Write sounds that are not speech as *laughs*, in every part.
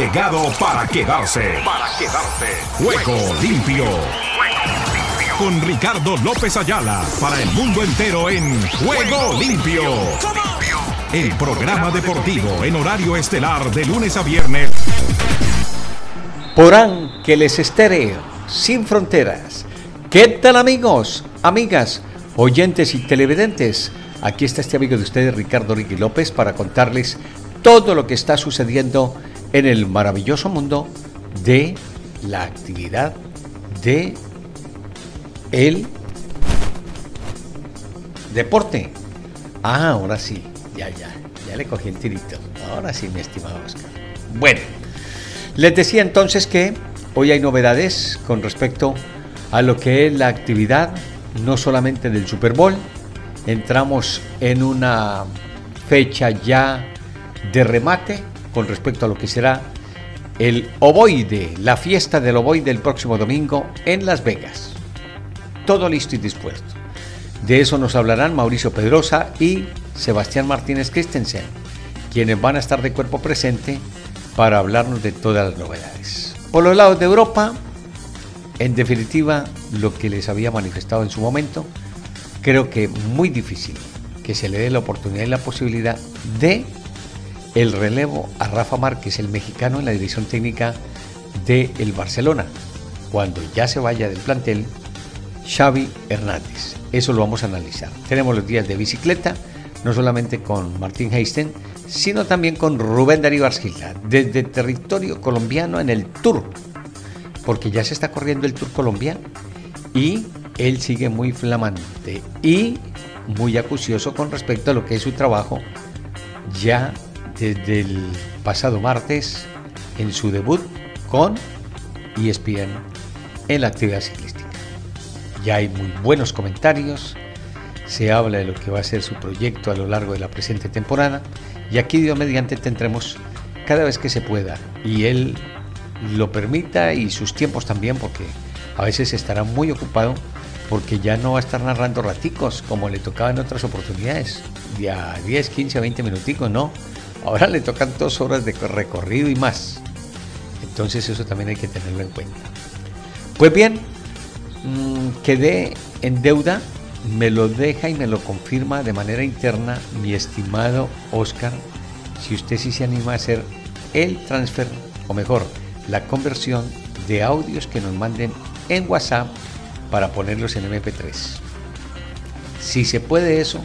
llegado para quedarse. Para quedarse. Juego limpio. Con Ricardo López Ayala para el mundo entero en Juego limpio. El programa deportivo en horario estelar de lunes a viernes. Por Ángeles Estéreo, sin fronteras. ¿Qué tal amigos, amigas, oyentes y televidentes? Aquí está este amigo de ustedes, Ricardo Ricky López, para contarles todo lo que está sucediendo en el maravilloso mundo de la actividad de el deporte. Ah, ahora sí, ya, ya, ya le cogí el tirito. Ahora sí, mi estimado Oscar. Bueno, les decía entonces que hoy hay novedades con respecto a lo que es la actividad, no solamente del Super Bowl, entramos en una fecha ya de remate con respecto a lo que será el ovoide, la fiesta del ovoide el próximo domingo en Las Vegas. Todo listo y dispuesto. De eso nos hablarán Mauricio Pedrosa y Sebastián Martínez Christensen, quienes van a estar de cuerpo presente para hablarnos de todas las novedades. Por los lados de Europa, en definitiva, lo que les había manifestado en su momento, creo que muy difícil que se le dé la oportunidad y la posibilidad de el relevo a Rafa Márquez, el mexicano en la dirección técnica del el Barcelona, cuando ya se vaya del plantel Xavi Hernández. Eso lo vamos a analizar. Tenemos los días de bicicleta, no solamente con Martín Heisten, sino también con Rubén Darío Argila, desde territorio colombiano en el Tour, porque ya se está corriendo el Tour colombiano y él sigue muy flamante y muy acucioso con respecto a lo que es su trabajo ya desde el pasado martes en su debut con ESPN en la actividad ciclística. Ya hay muy buenos comentarios, se habla de lo que va a ser su proyecto a lo largo de la presente temporada y aquí Dios mediante tendremos cada vez que se pueda y él lo permita y sus tiempos también porque a veces estará muy ocupado porque ya no va a estar narrando raticos como le tocaba en otras oportunidades, de a 10, 15, 20 minuticos, no Ahora le tocan dos horas de recorrido y más. Entonces eso también hay que tenerlo en cuenta. Pues bien, mm, quedé en deuda, me lo deja y me lo confirma de manera interna mi estimado Oscar, si usted sí se anima a hacer el transfer, o mejor, la conversión de audios que nos manden en WhatsApp para ponerlos en MP3. Si se puede eso,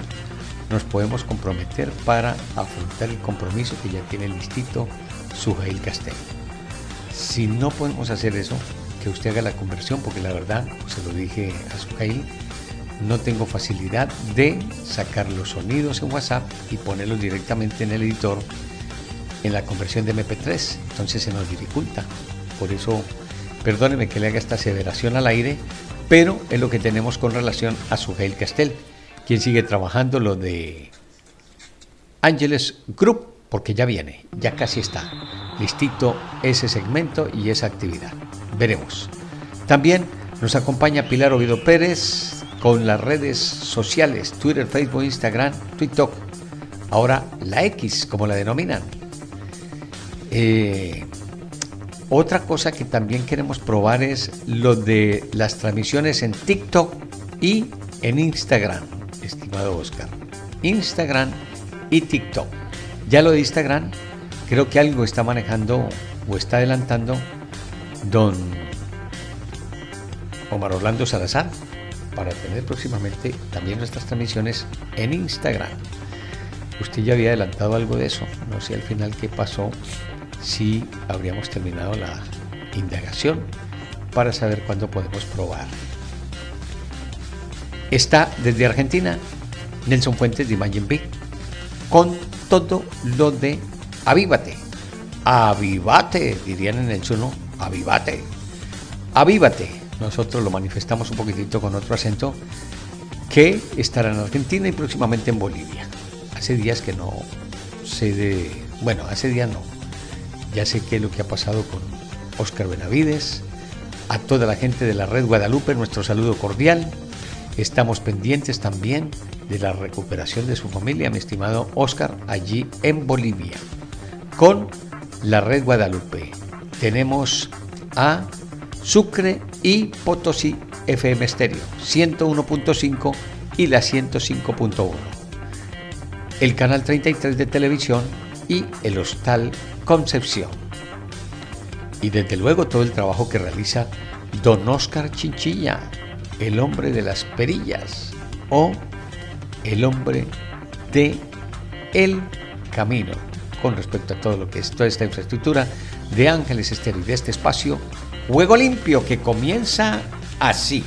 nos podemos comprometer para afrontar el compromiso que ya tiene el listito Sujail Castel. Si no podemos hacer eso, que usted haga la conversión, porque la verdad, se lo dije a Sujail, no tengo facilidad de sacar los sonidos en WhatsApp y ponerlos directamente en el editor en la conversión de MP3. Entonces se nos dificulta. Por eso, perdóneme que le haga esta aseveración al aire, pero es lo que tenemos con relación a Sujail Castel quien sigue trabajando lo de Ángeles Group, porque ya viene, ya casi está listito ese segmento y esa actividad. Veremos. También nos acompaña Pilar Oviedo Pérez con las redes sociales, Twitter, Facebook, Instagram, TikTok. Ahora la X, como la denominan. Eh, otra cosa que también queremos probar es lo de las transmisiones en TikTok y en Instagram estimado Oscar. Instagram y TikTok. Ya lo de Instagram, creo que algo está manejando o está adelantando don Omar Orlando Salazar para tener próximamente también nuestras transmisiones en Instagram. Usted ya había adelantado algo de eso. No sé al final qué pasó, si habríamos terminado la indagación para saber cuándo podemos probar. Está desde Argentina Nelson Fuentes de Imagine Big con todo lo de avívate. Avívate, dirían en el suelo, avívate. Avívate. Nosotros lo manifestamos un poquitito con otro acento que estará en Argentina y próximamente en Bolivia. Hace días que no sé de... Bueno, hace días no. Ya sé qué es lo que ha pasado con Oscar Benavides, a toda la gente de la red Guadalupe, nuestro saludo cordial. Estamos pendientes también de la recuperación de su familia, mi estimado Oscar, allí en Bolivia, con la red Guadalupe. Tenemos a Sucre y Potosí FM Stereo 101.5 y la 105.1. El canal 33 de televisión y el Hostal Concepción. Y desde luego todo el trabajo que realiza Don Oscar Chinchilla, el hombre de las perillas o el hombre de el camino con respecto a todo lo que es toda esta infraestructura de Ángeles Estéreo y de este espacio Juego Limpio que comienza así.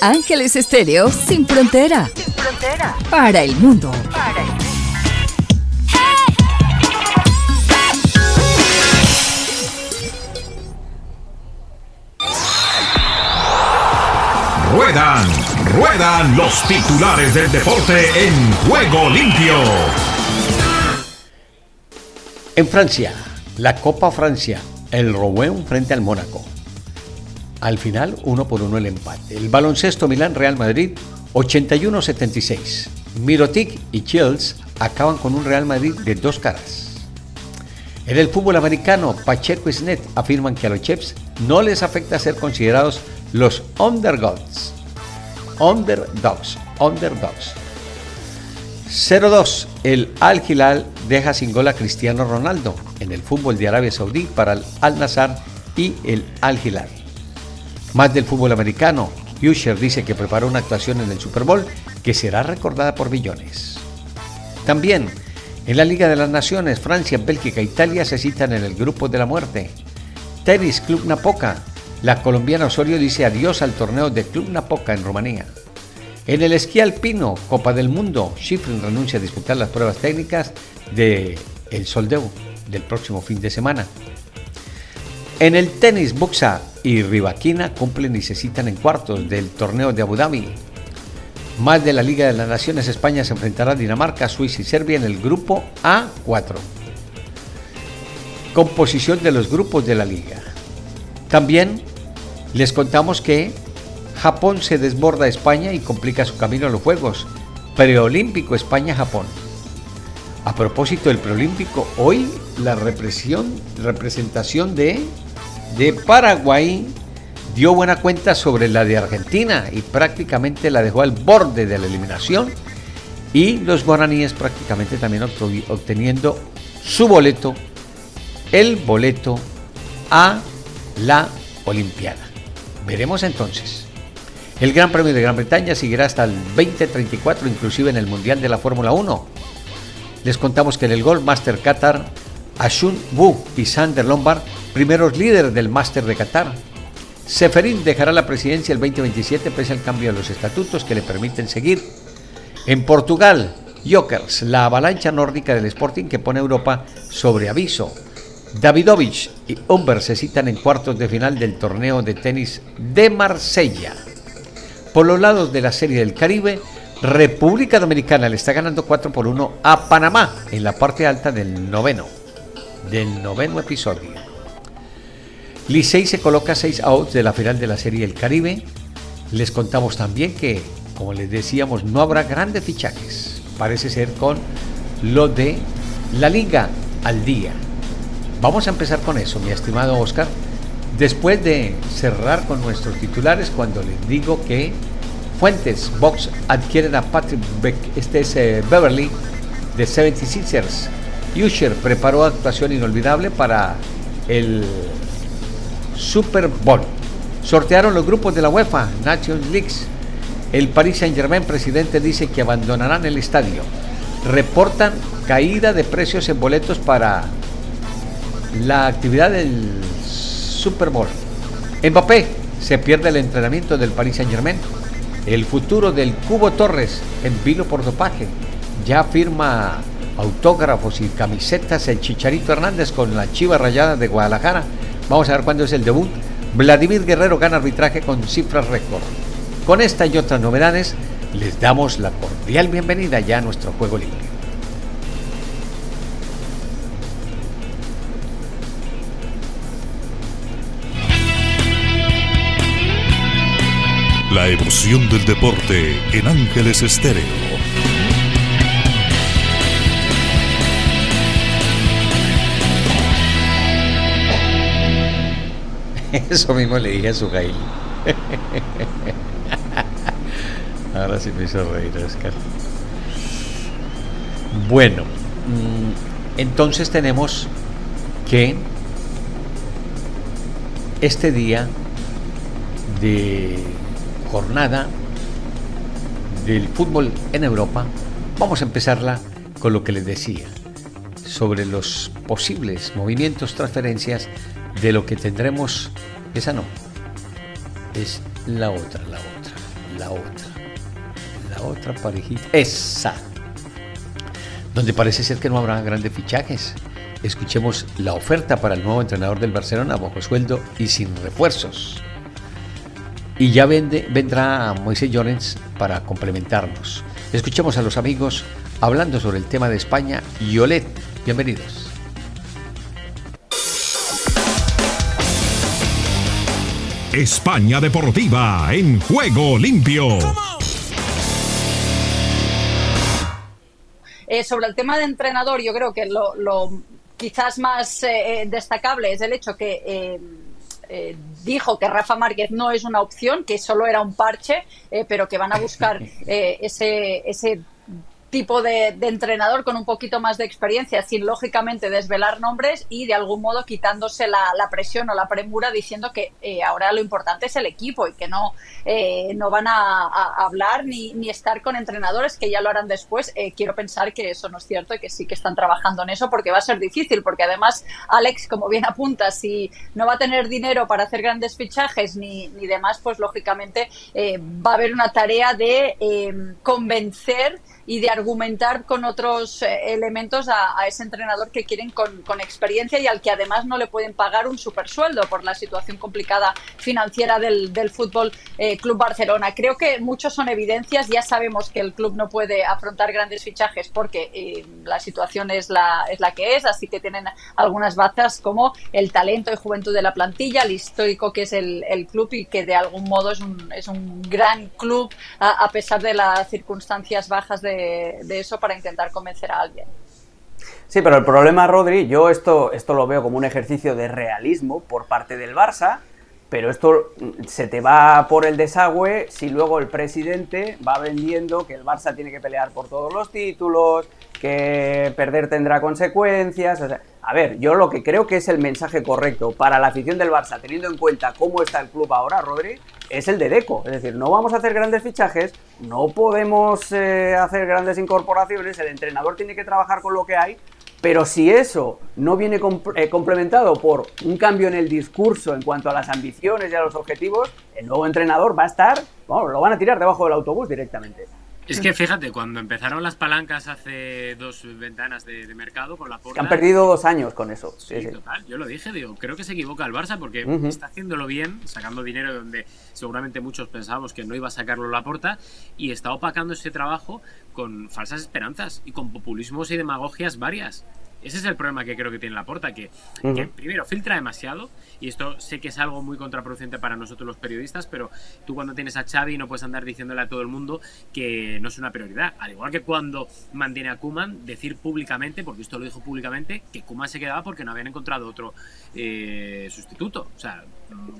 Ángeles Estéreo sin frontera. Sin frontera. Para el mundo. Para el mundo. Ruedan, los titulares del deporte en juego limpio. En Francia, la Copa Francia, el Rouen frente al Mónaco. Al final, uno por uno el empate. El baloncesto Milán Real Madrid 81-76. Mirotic y Chills acaban con un Real Madrid de dos caras. En el fútbol americano, Pacheco y Snet afirman que a los Chefs no les afecta ser considerados los underdogs. Underdogs. Underdogs. 0-2. El Al Hilal deja sin gol a Cristiano Ronaldo en el fútbol de Arabia Saudí para el Al Nazar y el Al Hilal. Más del fútbol americano, Usher dice que preparó una actuación en el Super Bowl que será recordada por billones. También, en la Liga de las Naciones, Francia, Bélgica e Italia se citan en el grupo de la muerte. Tenis Club Napoca, la colombiana Osorio dice adiós al torneo de Club Napoca en Rumanía. En el esquí alpino, Copa del Mundo, Schifrin renuncia a disputar las pruebas técnicas de el del próximo fin de semana. En el tenis, Buxa y Rivaquina cumplen y se citan en cuartos del torneo de Abu Dhabi. Más de la Liga de las Naciones, España se enfrentará a Dinamarca, Suiza y Serbia en el grupo A4. Composición de los grupos de la Liga. También les contamos que Japón se desborda a España y complica su camino a los Juegos. Preolímpico España-Japón. A propósito del preolímpico, hoy la represión, representación de de Paraguay dio buena cuenta sobre la de Argentina y prácticamente la dejó al borde de la eliminación y los guaraníes prácticamente también obteniendo su boleto, el boleto a la Olimpiada. Veremos entonces. El Gran Premio de Gran Bretaña seguirá hasta el 2034, inclusive en el Mundial de la Fórmula 1. Les contamos que en el Gold Master Qatar, Ashun Wu y Sander Lombard primeros líderes del Máster de Qatar. Seferín dejará la presidencia el 2027 pese al cambio de los estatutos que le permiten seguir. En Portugal, Jokers, la avalancha nórdica del Sporting que pone a Europa sobre aviso. Davidovich y Humber se citan en cuartos de final del torneo de tenis de Marsella. Por los lados de la Serie del Caribe, República Dominicana le está ganando 4 por 1 a Panamá en la parte alta del noveno, del noveno episodio. Licey se coloca 6 outs de la final de la Serie del Caribe. Les contamos también que, como les decíamos, no habrá grandes fichajes. Parece ser con lo de la Liga al día. Vamos a empezar con eso, mi estimado Oscar. Después de cerrar con nuestros titulares, cuando les digo que Fuentes Box adquieren a Patrick Beck, este es eh, Beverly de 76ers. Usher preparó actuación inolvidable para el Super Bowl. Sortearon los grupos de la UEFA, Nations Leagues. El Paris Saint-Germain presidente dice que abandonarán el estadio. Reportan caída de precios en boletos para la actividad del Super Bowl. Mbappé se pierde el entrenamiento del Paris Saint-Germain. El futuro del Cubo Torres en vilo por dopaje. Ya firma autógrafos y camisetas el Chicharito Hernández con la Chiva Rayada de Guadalajara Vamos a ver cuándo es el debut. Vladimir Guerrero gana arbitraje con cifras récord. Con esta y otras novedades, les damos la cordial bienvenida ya a nuestro juego libre. La emoción del deporte en Ángeles Estéreo. *laughs* Eso mismo le dije a su Gail. Ahora sí me hizo reír, Oscar. Bueno, mm, entonces tenemos que este día de jornada del fútbol en Europa, vamos a empezarla con lo que les decía sobre los posibles movimientos, transferencias de lo que tendremos. Esa no, es la otra, la otra, la otra, la otra parejita. Esa, donde parece ser que no habrá grandes fichajes. Escuchemos la oferta para el nuevo entrenador del Barcelona bajo sueldo y sin refuerzos. Y ya vende, vendrá Moisés Llorens para complementarnos. Escuchemos a los amigos hablando sobre el tema de España y Olet. Bienvenidos. España Deportiva en juego limpio. Eh, sobre el tema de entrenador, yo creo que lo, quizás más eh, destacable es el hecho que eh, eh, dijo que Rafa Márquez no es una opción, que solo era un parche, eh, pero que van a buscar *laughs* eh, ese, ese tipo de, entrenador con un poquito más de experiencia, sin lógicamente desvelar nombres y de algún modo quitándose la, presión o la premura diciendo que eh, ahora lo importante es el equipo y que no, eh, no van a, hablar ni, ni, estar con entrenadores que ya lo harán después. Eh, quiero pensar que eso no es cierto y que sí que están trabajando en eso porque va a ser difícil, porque además Alex, como bien apunta, si no va a tener dinero para hacer grandes fichajes ni, ni demás, pues lógicamente va a haber una tarea de convencer y de argumentar con otros eh, elementos a, ese entrenador que quieren con, experiencia y al que además no le pueden pagar un supersueldo por la situación complicada financiera del, del Fútbol eh, Club Barcelona. Creo que muchos son evidencias. Ya sabemos que el club no puede afrontar grandes fichajes porque eh, la situación es la, es la que es, así que tienen algunas bazas como el talento y juventud de la plantilla, el histórico que es el, el club y que de algún modo es un, es un gran club a pesar de las circunstancias bajas de de, eso para intentar convencer a alguien. Sí, pero el problema, Rodri, yo esto, esto lo veo como un ejercicio de realismo por parte del Barça, pero esto se te va por el desagüe si luego el presidente va vendiendo que el Barça tiene que pelear por todos los títulos, que perder tendrá consecuencias. a ver, yo lo que creo que es el mensaje correcto para la afición del Barça, teniendo en cuenta cómo está el club ahora, Rodri, es el de Deco. Es decir, no vamos a hacer grandes fichajes, no podemos eh, hacer grandes incorporaciones, el entrenador tiene que trabajar con lo que hay, pero si eso no viene eh, complementado por un cambio en el discurso en cuanto a las ambiciones y a los objetivos, el nuevo entrenador va a estar, bueno, lo van a tirar debajo del autobús directamente. Es que fíjate, cuando empezaron las palancas hace dos ventanas de, mercado con la porta. han perdido dos años con eso. Sí, total. Yo lo dije, digo, creo que se equivoca el Barça porque está haciéndolo bien, sacando dinero donde seguramente muchos pensábamos que no iba a sacarlo la porta y está opacando ese trabajo con falsas esperanzas y con populismos y demagogias varias. Ese es el problema que creo que tiene la porta, que, primero filtra demasiado, y esto sé que es algo muy contraproducente para nosotros los periodistas, pero tú cuando tienes a Xavi no puedes andar diciéndole a todo el mundo que no es una prioridad. Al igual que cuando mantiene a Kuman, decir públicamente, porque esto lo dijo públicamente, que Kuman se quedaba porque no habían encontrado otro eh, sustituto. O sea,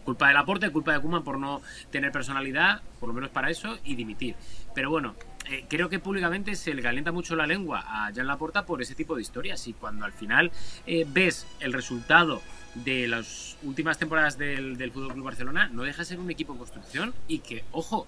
culpa del aporte, culpa de Kuman por no tener personalidad, por lo menos para eso, y dimitir. Pero bueno, eh, creo que públicamente se le calienta mucho la lengua a Jan Laporta por ese tipo de historias y cuando al final eh, ves el resultado de las últimas temporadas del, del Fútbol Club Barcelona, no deja de ser un equipo en construcción y que, ojo,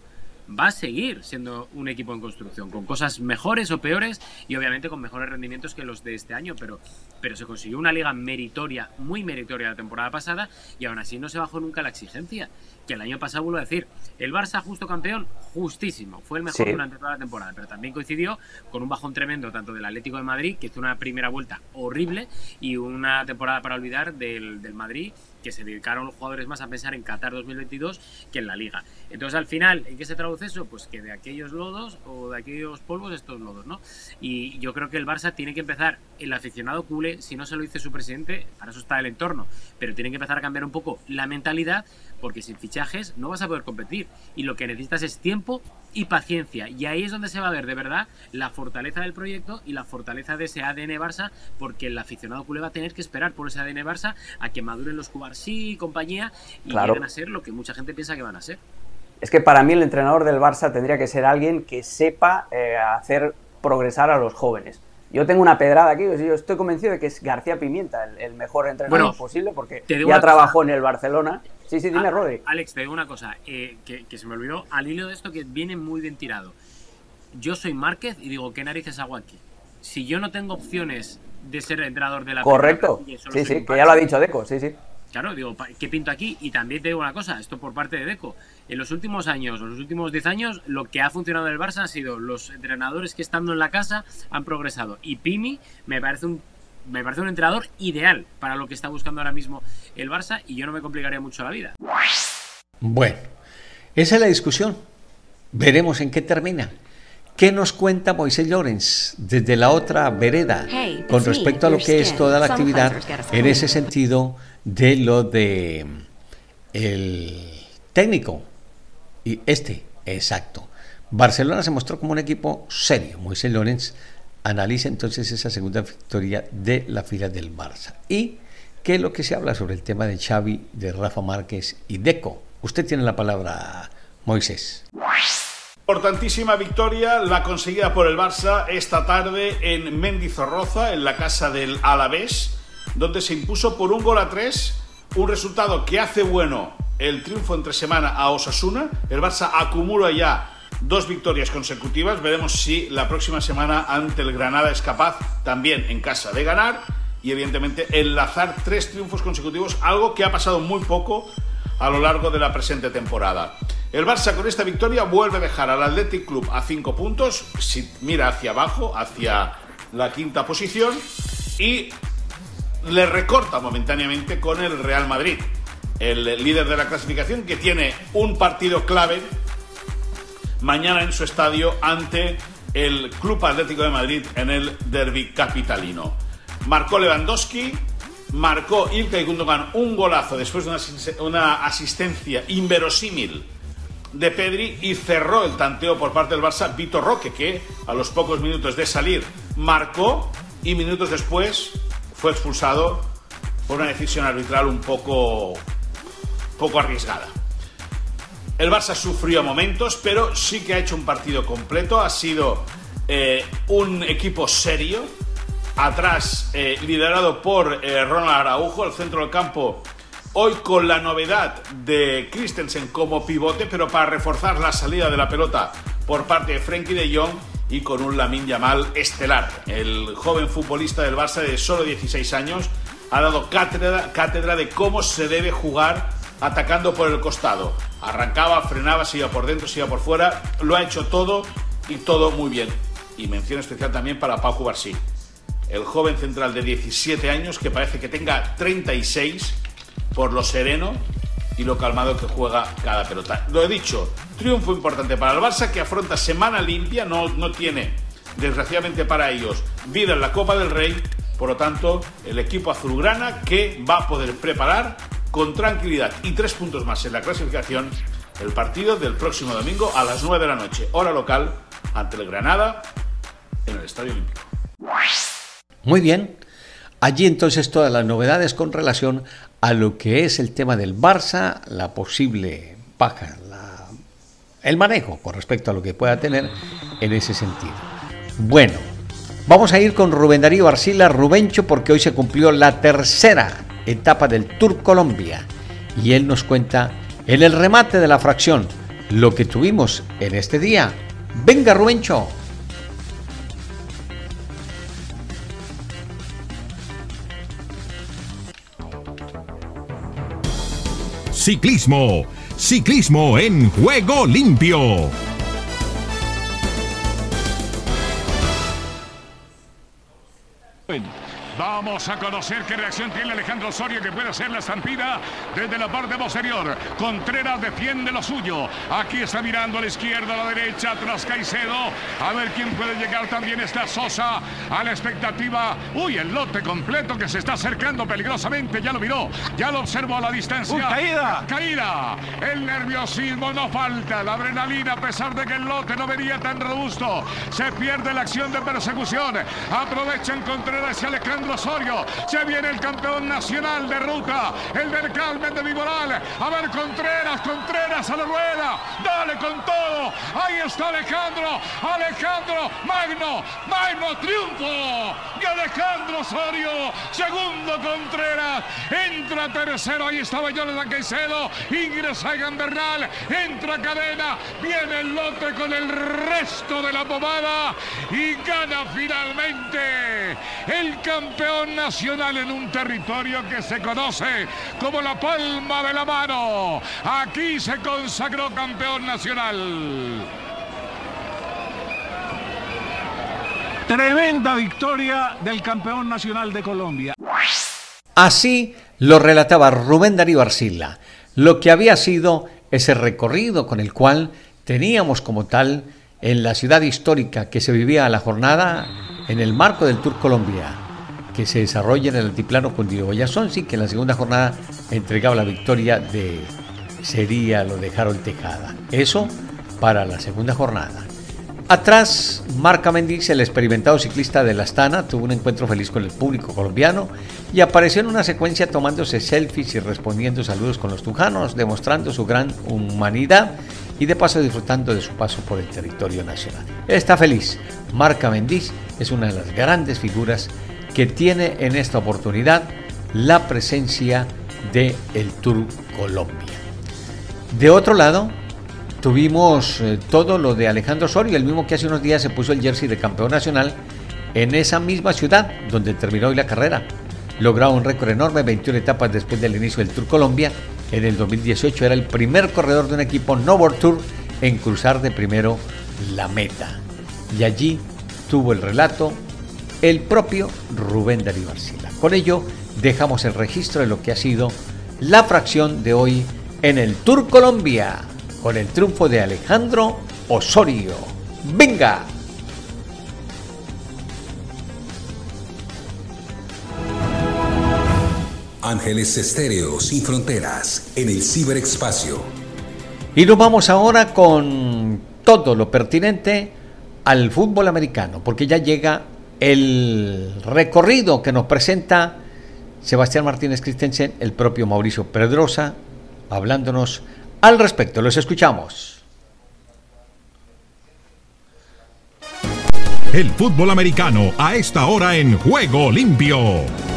va a seguir siendo un equipo en construcción, con cosas mejores o peores y obviamente con mejores rendimientos que los de este año, pero, pero se consiguió una liga meritoria, muy meritoria la temporada pasada y aún así no se bajó nunca la exigencia. Que el año pasado vuelvo a decir, el Barça justo campeón, justísimo, fue el mejor durante toda la temporada, pero también coincidió con un bajón tremendo tanto del Atlético de Madrid, que hizo una primera vuelta horrible, y una temporada para olvidar del, del Madrid que se dedicaron los jugadores más a pensar en Qatar 2022 que en la liga. Entonces, al final, ¿en qué se traduce eso? Pues que de aquellos lodos o de aquellos polvos, estos lodos, ¿no? Y yo creo que el Barça tiene que empezar, el aficionado culé, si no se lo dice su presidente, para eso está el entorno, pero tiene que empezar a cambiar un poco la mentalidad porque sin fichajes no vas a poder competir y lo que necesitas es tiempo y paciencia y ahí es donde se va a ver de verdad la fortaleza del proyecto y la fortaleza de ese ADN Barça porque el aficionado culé va a tener que esperar por ese ADN Barça a que maduren los Cubarsí y compañía y vayan a ser lo que mucha gente piensa que van a ser. Es que para mí el entrenador del Barça tendría que ser alguien que sepa eh, hacer progresar a los jóvenes. Yo tengo una pedrada aquí, yo estoy convencido de que es García Pimienta el, mejor entrenador posible porque ya trabajó en el Barcelona. Sí, sí, dime, ah, Rodri. Alex, te digo una cosa eh, que, se me olvidó al hilo de esto que viene muy bien tirado. Yo soy Márquez y digo, ¿qué narices hago aquí? Si yo no tengo opciones de ser entrenador de la Correcto. Sí, sí, que ya lo ha dicho Deco, sí, sí. Claro, digo, ¿qué pinto aquí? Y también te digo una cosa, esto por parte de Deco. En los últimos años, en los últimos 10 años, lo que ha funcionado en el Barça han sido los entrenadores que estando en la casa han progresado. Y Pimi me parece un me parece un entrenador ideal para lo que está buscando ahora mismo el Barça y yo no me complicaría mucho la vida. Bueno, esa es la discusión. Veremos en qué termina. ¿Qué nos cuenta Moisés Llorens desde la otra vereda con respecto a lo que es toda la actividad en ese sentido de lo de el técnico y este, exacto. Barcelona se mostró como un equipo serio. Moisés Lorenz analiza entonces esa segunda victoria de la fila del Barça. ¿Y qué es lo que se habla sobre el tema de Xavi, de Rafa Márquez y Deco? Usted tiene la palabra, Moisés. Importantísima victoria la conseguida por el Barça esta tarde en Mendizorroza, en la casa del Alavés donde se impuso por un gol a tres, un resultado que hace bueno el triunfo entre semana a Osasuna. El Barça acumula ya dos victorias consecutivas. Veremos si la próxima semana ante el Granada es capaz también en casa de ganar y evidentemente enlazar tres triunfos consecutivos, algo que ha pasado muy poco a lo largo de la presente temporada. El Barça con esta victoria vuelve a dejar al Athletic Club a cinco puntos, si mira hacia abajo, hacia la quinta posición, y le recorta momentáneamente con el Real Madrid, el líder de la clasificación que tiene un partido clave mañana en su estadio ante el Club Atlético de Madrid en el Derby capitalino. Marcó Lewandowski, marcó Ilkay Gundogan un golazo después de una, asistencia inverosímil de Pedri y cerró el tanteo por parte del Barça Vitor Roque, que a los pocos minutos de salir marcó y minutos después fue expulsado por una decisión arbitral un poco, poco arriesgada. El Barça sufrió momentos, pero sí que ha hecho un partido completo. Ha sido eh, un equipo serio. Atrás, eh, liderado por eh, Ronald Araujo, el centro del campo. Hoy con la novedad de Christensen como pivote, pero para reforzar la salida de la pelota por parte de Frenkie de Jong y con un Lamin Yamal estelar. El joven futbolista del Barça de solo 16 años ha dado cátedra, cátedra de cómo se debe jugar atacando por el costado. Arrancaba, frenaba, se iba por dentro, se iba por fuera. Lo ha hecho todo y todo muy bien. Y mención especial también para Pau Cubarsí, el joven central de 17 años que parece que tenga 36 por lo sereno y lo calmado que juega cada pelota. Lo he dicho, triunfo importante para el Barça que afronta semana limpia, no, no tiene, desgraciadamente para ellos, vida en la Copa del Rey. Por lo tanto, el equipo azulgrana que va a poder preparar con tranquilidad y tres puntos más en la clasificación el partido del próximo domingo a las 9 de la noche, hora local, ante el Granada en el Estadio Olímpico. Muy bien. Allí entonces todas las novedades con relación a lo que es el tema del Barça, la posible baja, el manejo con respecto a lo que pueda tener en ese sentido. Bueno, vamos a ir con Rubén Darío Arcila Rubencho porque hoy se cumplió la tercera etapa del Tour Colombia y él nos cuenta en el remate de la fracción lo que tuvimos en este día. Venga Rubencho. Ciclismo. Ciclismo en juego limpio. Vamos a conocer qué reacción tiene Alejandro Osorio que puede hacer la estampida desde la parte posterior. Contreras defiende lo suyo. Aquí está mirando a la izquierda, a la derecha, tras Caicedo. A ver quién puede llegar. También está Sosa a la expectativa. Uy, el lote completo que se está acercando peligrosamente. Ya lo miró, ya lo observó a la distancia. caída. Caída. El nerviosismo no falta. La adrenalina, a pesar de que el lote no venía tan robusto. Se pierde la acción de persecución. Aprovechan Contreras y Alejandro Osorio. Se viene el campeón nacional de ruta, el del Carmen de Viboral. A ver, Contreras, Contreras a la rueda. Dale con todo. Ahí está Alejandro. Alejandro, Magno, Magno, triunfo. Y Alejandro Osorio, segundo Contreras. Entra tercero, ahí estaba Jonathan Caicedo. Ingresa Egan Bernal. Entra Cadena. Viene el lote con el resto de la pomada. Y gana finalmente el campeón campeón nacional en un territorio que se conoce como la palma de la mano. Aquí se consagró campeón nacional. Tremenda victoria del campeón nacional de Colombia. Así lo relataba Rubén Darío Arcila, lo que había sido ese recorrido con el cual teníamos como tal en la ciudad histórica que se vivía la jornada en el marco del Tour Colombia que se desarrolla en el altiplano sí que en la segunda jornada entregaba la victoria de sería lo de Harold Tejada. Eso para la segunda jornada. Atrás, Marca Mendiz, el experimentado ciclista de la Astana, tuvo un encuentro feliz con el público colombiano y apareció en una secuencia tomándose selfies y respondiendo saludos con los tujanos, demostrando su gran humanidad y de paso disfrutando de su paso por el territorio nacional. Está feliz. Marca Mendiz es una de las grandes figuras que tiene en esta oportunidad la presencia de el Tour Colombia. De otro lado, tuvimos eh, todo lo de Alejandro Osorio, el mismo que hace unos días se puso el jersey de campeón nacional en esa misma ciudad donde terminó hoy la carrera. Logró un récord enorme, 21 etapas después del inicio del Tour Colombia. En el 2018 era el primer corredor de un equipo No World Tour en cruzar de primero la meta. Y allí tuvo el relato el propio Rubén Darío Arcila. Con ello dejamos el registro de lo que ha sido la fracción de hoy en el Tour Colombia con el triunfo de Alejandro Osorio. ¡Venga! Ángeles Estéreo sin fronteras en el ciberespacio. Y nos vamos ahora con todo lo pertinente al fútbol americano, porque ya llega el recorrido que nos presenta Sebastián Martínez Christensen, el propio Mauricio Pedrosa, hablándonos al respecto. Los escuchamos. El fútbol americano a esta hora en Juego Limpio.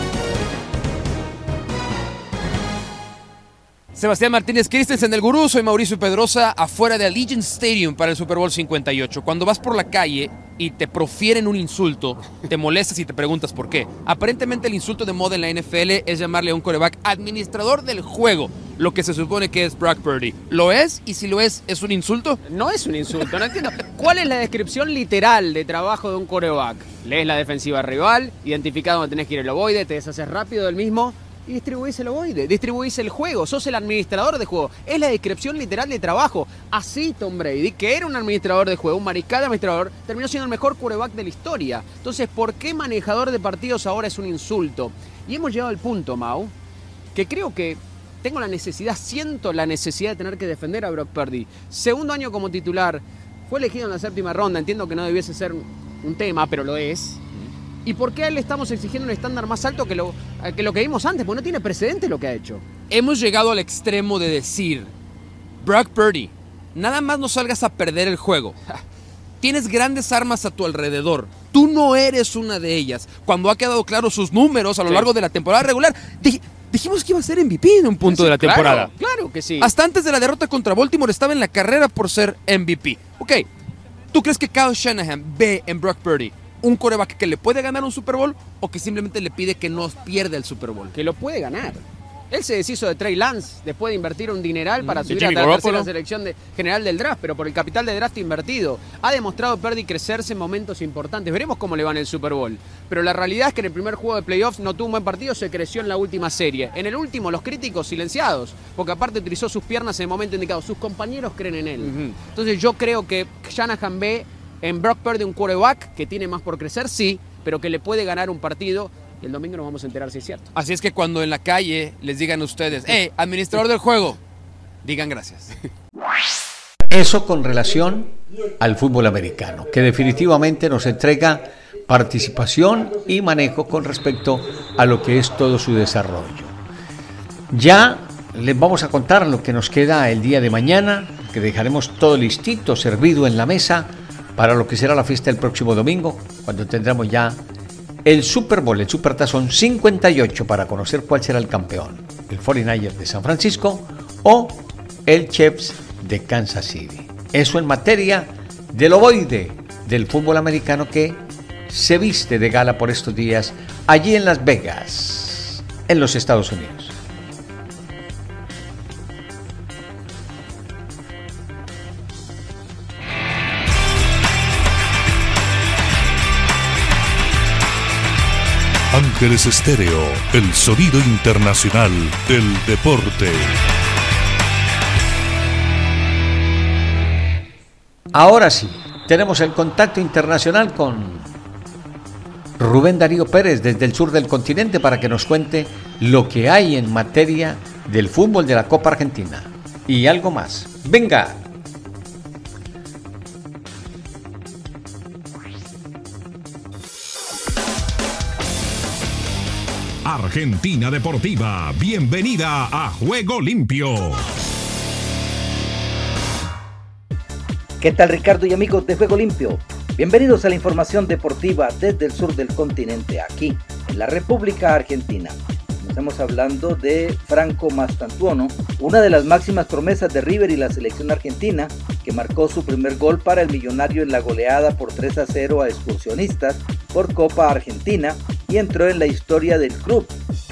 Sebastián Martínez Christensen, el gurú, soy Mauricio Pedrosa, afuera de Allegiant Stadium para el Super Bowl 58. Cuando vas por la calle y te profieren un insulto, te molestas y te preguntas por qué. Aparentemente el insulto de moda en la NFL es llamarle a un coreback administrador del juego, lo que se supone que es Brock Purdy. ¿Lo es? Y si lo es, ¿es un insulto? No es un insulto, no entiendo. ¿Cuál es la descripción literal de trabajo de un coreback? Lees la defensiva rival, identificado donde tenés que ir el ovoide, te deshaces rápido del mismo y distribuís el ovoide, distribuís el juego, sos el administrador de juego. Es la descripción literal de trabajo. Así Tom Brady, que era un administrador de juego, un mariscal administrador, terminó siendo el mejor quarterback de la historia. Entonces, ¿por qué manejador de partidos ahora es un insulto? Y hemos llegado al punto, Mau, que creo que tengo la necesidad, siento la necesidad de tener que defender a Brock Purdy. Segundo año como titular, fue elegido en la séptima ronda, entiendo que no debiese ser un tema, pero lo es ¿Y por qué a él le estamos exigiendo un estándar más alto que lo, que lo que vimos antes? Porque no tiene precedente lo que ha hecho. Hemos llegado al extremo de decir, Brock Purdy, nada más no salgas a perder el juego. *laughs* Tienes grandes armas a tu alrededor. Tú no eres una de ellas. Cuando ha quedado claro sus números a lo largo de la temporada regular, dijimos que iba a ser MVP en un punto de la temporada. Claro, que sí. Hasta antes de la derrota contra Baltimore estaba en la carrera por ser MVP. Ok, ¿tú crees que Kyle Shanahan ve en Brock Purdy un coreback que le puede ganar un Super Bowl o que simplemente le pide que no pierda el Super Bowl. Que lo puede ganar. Él se deshizo de Trey Lance después de invertir un dineral para subir a la tercera selección de- general del draft, pero por el capital de draft invertido. Ha demostrado perder y crecerse en momentos importantes. Veremos cómo le va en el Super Bowl. Pero la realidad es que en el primer juego de playoffs no tuvo un buen partido, se creció en la última serie. En el último, los críticos silenciados, porque aparte utilizó sus piernas en el momento indicado. Sus compañeros creen en él. Entonces yo creo que Shanahan ve en Brock Purdy un quarterback que tiene más por crecer, sí, pero que le puede ganar un partido. Y el domingo nos vamos a enterar si es cierto. Así es que cuando en la calle les digan a ustedes, eh, administrador del juego, digan gracias. *laughs* Eso con relación al fútbol americano, que definitivamente nos entrega participación y manejo con respecto a lo que es todo su desarrollo. Ya les vamos a contar lo que nos queda el día de mañana, que dejaremos todo listito, servido en la mesa para lo que será la fiesta el próximo domingo, cuando tendremos ya el Super Bowl, el Super Tazón 58 para conocer cuál será el campeón, el 49ers de San Francisco o el Chiefs de Kansas City. Eso en materia del ovoide del fútbol americano que se viste de gala por estos días allí en Las Vegas, en los Estados Unidos. Ángeles Estéreo, el sonido internacional del deporte. Ahora sí, tenemos el contacto internacional con Rubén Darío Pérez desde el sur del continente para que nos cuente lo que hay en materia del fútbol de la Copa Argentina y algo más. Venga. Argentina Deportiva, bienvenida a Juego Limpio. ¿Qué tal Ricardo y amigos de Juego Limpio? Bienvenidos a la información deportiva desde el sur del continente, aquí, en la República Argentina. Estamos hablando de Franco Mastantuono, una de las máximas promesas de River y la selección argentina, que marcó su primer gol para el millonario en la goleada por 3 a 0 a excursionistas por Copa Argentina entró en la historia del club.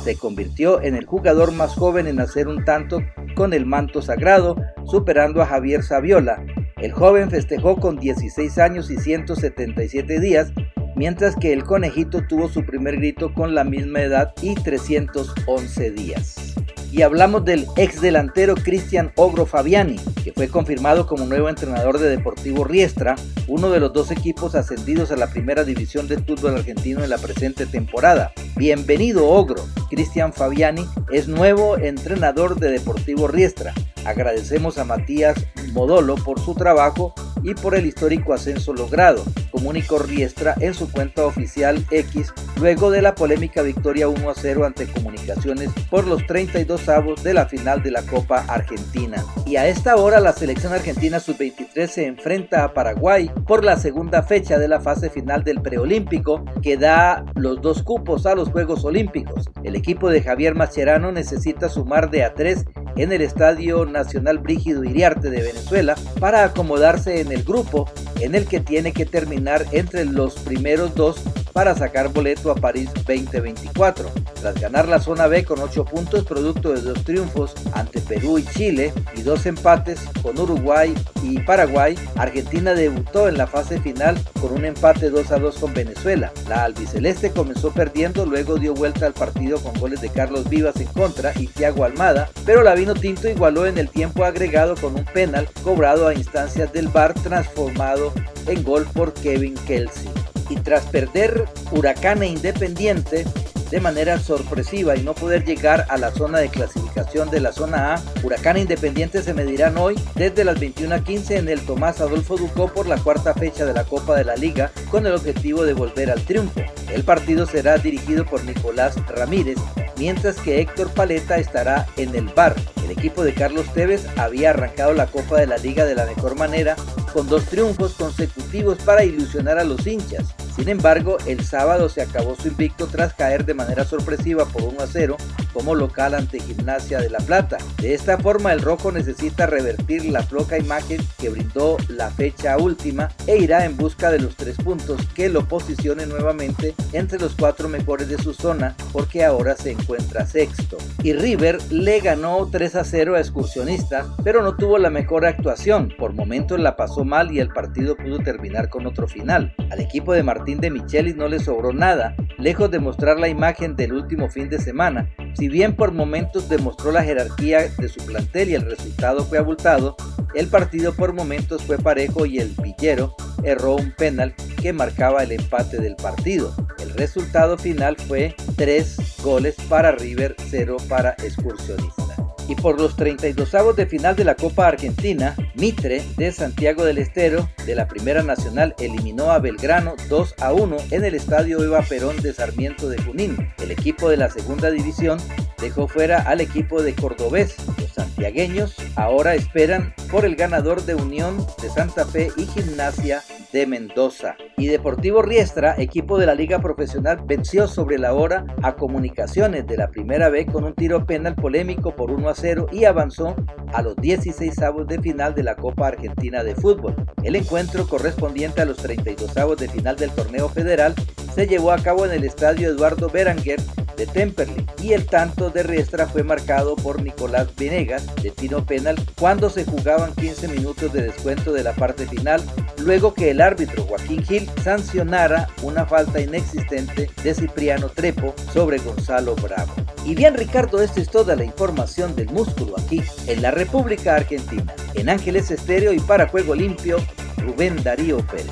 Se convirtió en el jugador más joven en hacer un tanto con el manto sagrado, superando a Javier Saviola. El joven festejó con 16 años y 177 días, mientras que el conejito tuvo su primer grito con la misma edad y 311 días. Y hablamos del ex delantero Cristian Ogro Fabiani, que fue confirmado como nuevo entrenador de Deportivo Riestra, uno de los dos equipos ascendidos a la primera división del fútbol argentino en la presente temporada. Bienvenido Ogro. Cristian Fabiani es nuevo entrenador de Deportivo Riestra. Agradecemos a Matías Modolo por su trabajo y por el histórico ascenso logrado, comunicó Riestra en su cuenta oficial X luego de la polémica victoria 1 a 0 ante Comunicaciones por los 32 avos de la final de la Copa Argentina. Y a esta hora la selección argentina sub-23 se enfrenta a Paraguay por la segunda fecha de la fase final del preolímpico que da los dos cupos a los Juegos Olímpicos. El equipo de Javier Mascherano necesita sumar de a 3 en el Estadio Nacional Brígido Iriarte de Venezuela para acomodarse en el grupo en el que tiene que terminar entre los primeros dos para sacar boleto a París 2024. Tras ganar la zona B con 8 puntos producto de dos triunfos ante Perú y Chile y dos empates con Uruguay y Paraguay, Argentina debutó en la fase final con un empate 2 a 2 con Venezuela. La albiceleste comenzó perdiendo, luego dio vuelta al partido con goles de Carlos Vivas en contra y Thiago Almada, pero la Vino Tinto igualó en el tiempo agregado con un penal cobrado a instancias del VAR transformado en gol por Kevin Kelsey. Y tras perder Huracán e Independiente de manera sorpresiva y no poder llegar a la zona de clasificación de la zona A, Huracán Independiente se medirán hoy desde las 21 a 15 en el Tomás Adolfo Ducó por la cuarta fecha de la Copa de la Liga con el objetivo de volver al triunfo. El partido será dirigido por Nicolás Ramírez, mientras que Héctor Paleta estará en el bar. El equipo de Carlos Tevez había arrancado la Copa de la Liga de la mejor manera con dos triunfos consecutivos para ilusionar a los hinchas. Sin embargo, el sábado se acabó su invicto tras caer de manera sorpresiva por 1 a 0 como local ante Gimnasia de La Plata. De esta forma el Rojo necesita revertir la floja imagen que brindó la fecha última e irá en busca de los tres puntos que lo posicione nuevamente entre los cuatro mejores de su zona porque ahora se encuentra sexto. Y River le ganó 3 a 0 a Excursionistas, pero no tuvo la mejor actuación. Por momentos la pasó mal y el partido pudo terminar con otro final. Al equipo de Martín de Michelis no le sobró nada, lejos de mostrar la imagen del último fin de semana. Si bien por momentos demostró la jerarquía de su plantel y el resultado fue abultado, el partido por momentos fue parejo y el Villero erró un penal que marcaba el empate del partido. El resultado final fue 3 goles para River, 0 para Excursionista. Y por los 32 avos de final de la Copa Argentina, Mitre de Santiago del Estero de la Primera Nacional eliminó a Belgrano 2 a 1 en el estadio Eva Perón de Sarmiento de Junín. El equipo de la segunda división dejó fuera al equipo de Cordobés. Los santiagueños ahora esperan por el ganador de Unión de Santa Fe y Gimnasia de Mendoza. Y Deportivo Riestra, equipo de la Liga Profesional, venció sobre la hora a Comunicaciones de la primera vez con un tiro penal polémico por 1 a 0 y avanzó a los 16 avos de final de la Copa Argentina de Fútbol. El encuentro correspondiente a los 32 avos de final del torneo federal se llevó a cabo en el estadio Eduardo Beranguer de Temperley y el tanto de Riestra fue marcado por Nicolás Venegas de tiro penal cuando se jugaban 15 minutos de descuento de la parte final luego que el árbitro Joaquín Gil sancionara una falta inexistente de Cipriano Trepo sobre Gonzalo Bravo. Y bien Ricardo, esto es toda la información del músculo aquí en la República Argentina. En Ángeles Estéreo y para Juego Limpio, Rubén Darío Pérez.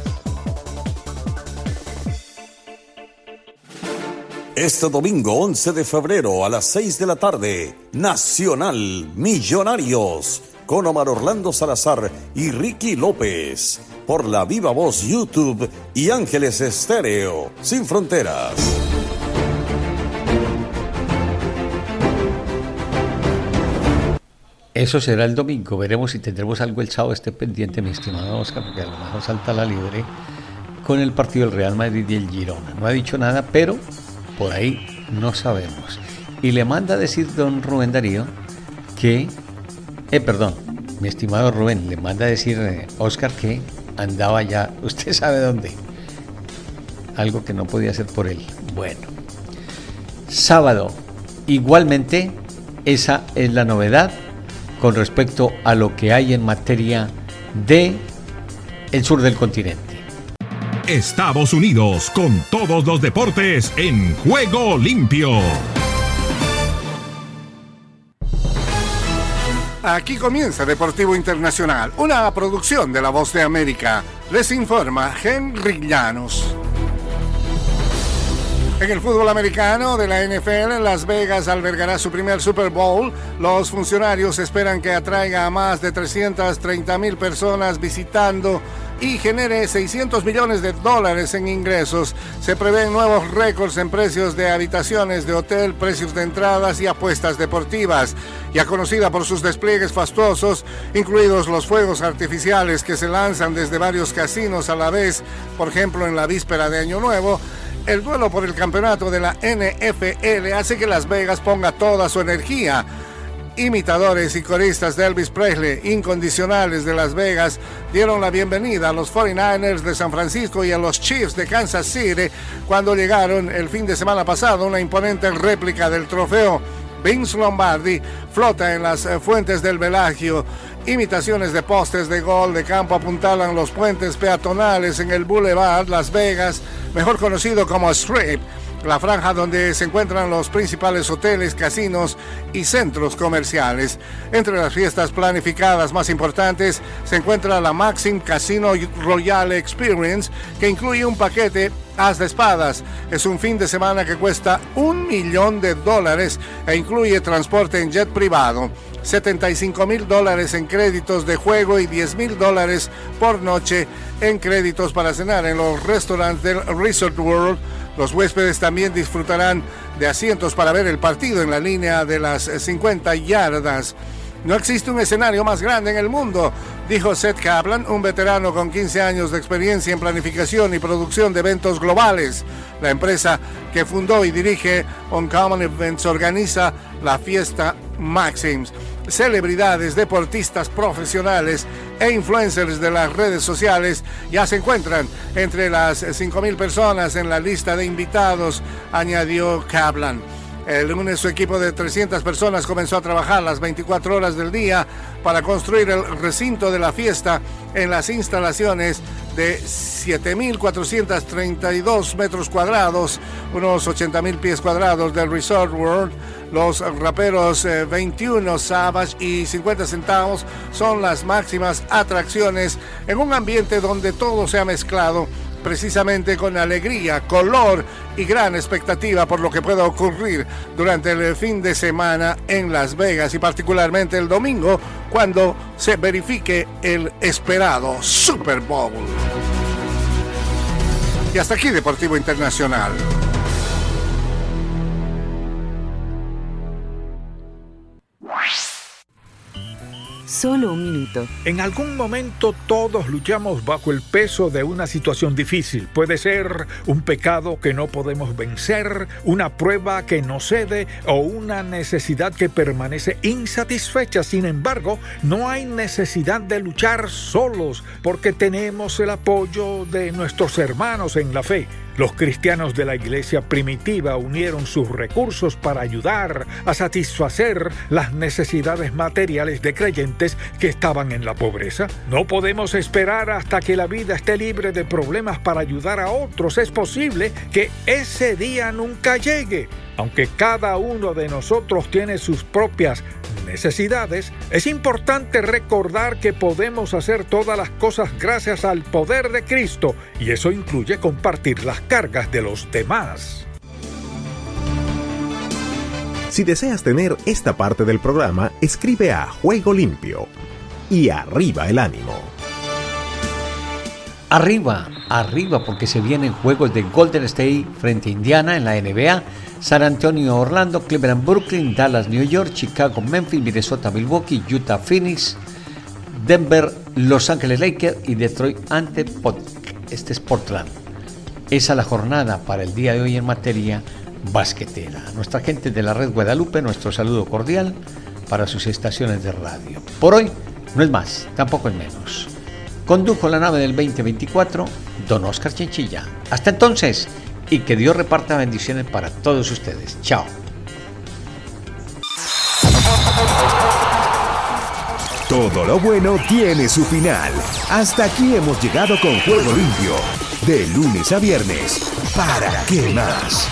Este domingo 11 de febrero a las 6 de la tarde, Nacional Millonarios, con Omar Orlando Salazar y Ricky López, por la Viva Voz YouTube y Ángeles Estéreo, sin fronteras. Eso será el domingo, veremos si tendremos algo el sábado, esté pendiente mi estimado Oscar, porque a lo mejor salta la libre con el partido del Real Madrid y el Girona. No ha dicho nada, pero por ahí no sabemos. Y le manda a decir don Rubén Darío que, eh, perdón, mi estimado Rubén, le manda a decir eh, Oscar que andaba ya, usted sabe dónde. Algo que no podía hacer por él. Bueno, sábado, igualmente, esa es la novedad con respecto a lo que hay en materia de el sur del continente. Estados Unidos con todos los deportes en juego limpio. Aquí comienza Deportivo Internacional, una producción de La Voz de América. Les informa Henry Llanos. En el fútbol americano de la NFL, Las Vegas albergará su primer Super Bowl. Los funcionarios esperan que atraiga a más de 330 mil personas visitando y genere 600 millones de dólares en ingresos. Se prevén nuevos récords en precios de habitaciones de hotel, precios de entradas y apuestas deportivas. Ya conocida por sus despliegues fastuosos, incluidos los fuegos artificiales que se lanzan desde varios casinos a la vez, por ejemplo en la víspera de Año Nuevo, el duelo por el campeonato de la NFL hace que Las Vegas ponga toda su energía. Imitadores y coristas de Elvis Presley, incondicionales de Las Vegas, dieron la bienvenida a los 49ers de San Francisco y a los Chiefs de Kansas City cuando llegaron el fin de semana pasado una imponente réplica del trofeo. Vince Lombardi flota en las eh, fuentes del Velagio. Imitaciones de postes de gol de campo apuntalan los puentes peatonales en el Boulevard Las Vegas, mejor conocido como Strip, la franja donde se encuentran los principales hoteles, casinos y centros comerciales. Entre las fiestas planificadas más importantes se encuentra la Maxim Casino Royal Experience, que incluye un paquete As de Espadas. Es un fin de semana que cuesta un millón de dólares e incluye transporte en jet privado. 75 mil dólares en créditos de juego y 10 mil dólares por noche en créditos para cenar en los restaurantes del Resort World. Los huéspedes también disfrutarán de asientos para ver el partido en la línea de las 50 yardas. No existe un escenario más grande en el mundo, dijo Seth Kaplan, un veterano con 15 años de experiencia en planificación y producción de eventos globales. La empresa que fundó y dirige Uncommon Events organiza la fiesta Maxims. Celebridades, deportistas profesionales e influencers de las redes sociales ya se encuentran entre las 5.000 personas en la lista de invitados, añadió Kaplan. El lunes su equipo de 300 personas comenzó a trabajar las 24 horas del día para construir el recinto de la fiesta en las instalaciones de 7.432 metros cuadrados, unos 80.000 pies cuadrados del Resort World. Los raperos 21 eh, Savage y 50 centavos son las máximas atracciones en un ambiente donde todo se ha mezclado precisamente con alegría, color y gran expectativa por lo que pueda ocurrir durante el fin de semana en Las Vegas y particularmente el domingo cuando se verifique el esperado Super Bowl. Y hasta aquí Deportivo Internacional. Solo un minuto. En algún momento todos luchamos bajo el peso de una situación difícil. Puede ser un pecado que no podemos vencer, una prueba que no cede o una necesidad que permanece insatisfecha. Sin embargo, no hay necesidad de luchar solos porque tenemos el apoyo de nuestros hermanos en la fe. Los cristianos de la iglesia primitiva unieron sus recursos para ayudar a satisfacer las necesidades materiales de creyentes que estaban en la pobreza. No podemos esperar hasta que la vida esté libre de problemas para ayudar a otros. Es posible que ese día nunca llegue. Aunque cada uno de nosotros tiene sus propias necesidades, es importante recordar que podemos hacer todas las cosas gracias al poder de Cristo y eso incluye compartir las cargas de los demás. Si deseas tener esta parte del programa, escribe a Juego Limpio y arriba el ánimo. Arriba, arriba, porque se vienen juegos de Golden State frente a Indiana en la NBA San Antonio, Orlando, Cleveland, Brooklyn, Dallas, New York, Chicago, Memphis, Minnesota, Milwaukee, Utah, Phoenix, Denver, Los Ángeles Lakers y Detroit ante Este es Portland. Esa es la jornada para el día de hoy en materia basquetera. Nuestra gente de la red Guadalupe, nuestro saludo cordial para sus estaciones de radio. Por hoy no es más, tampoco es menos. Condujo la nave del 2024 Don Oscar Chinchilla. Hasta entonces, y que Dios reparta bendiciones para todos ustedes. Chao. Todo lo bueno tiene su final. Hasta aquí hemos llegado con Juego Limpio. De lunes a viernes. ¿Para qué más?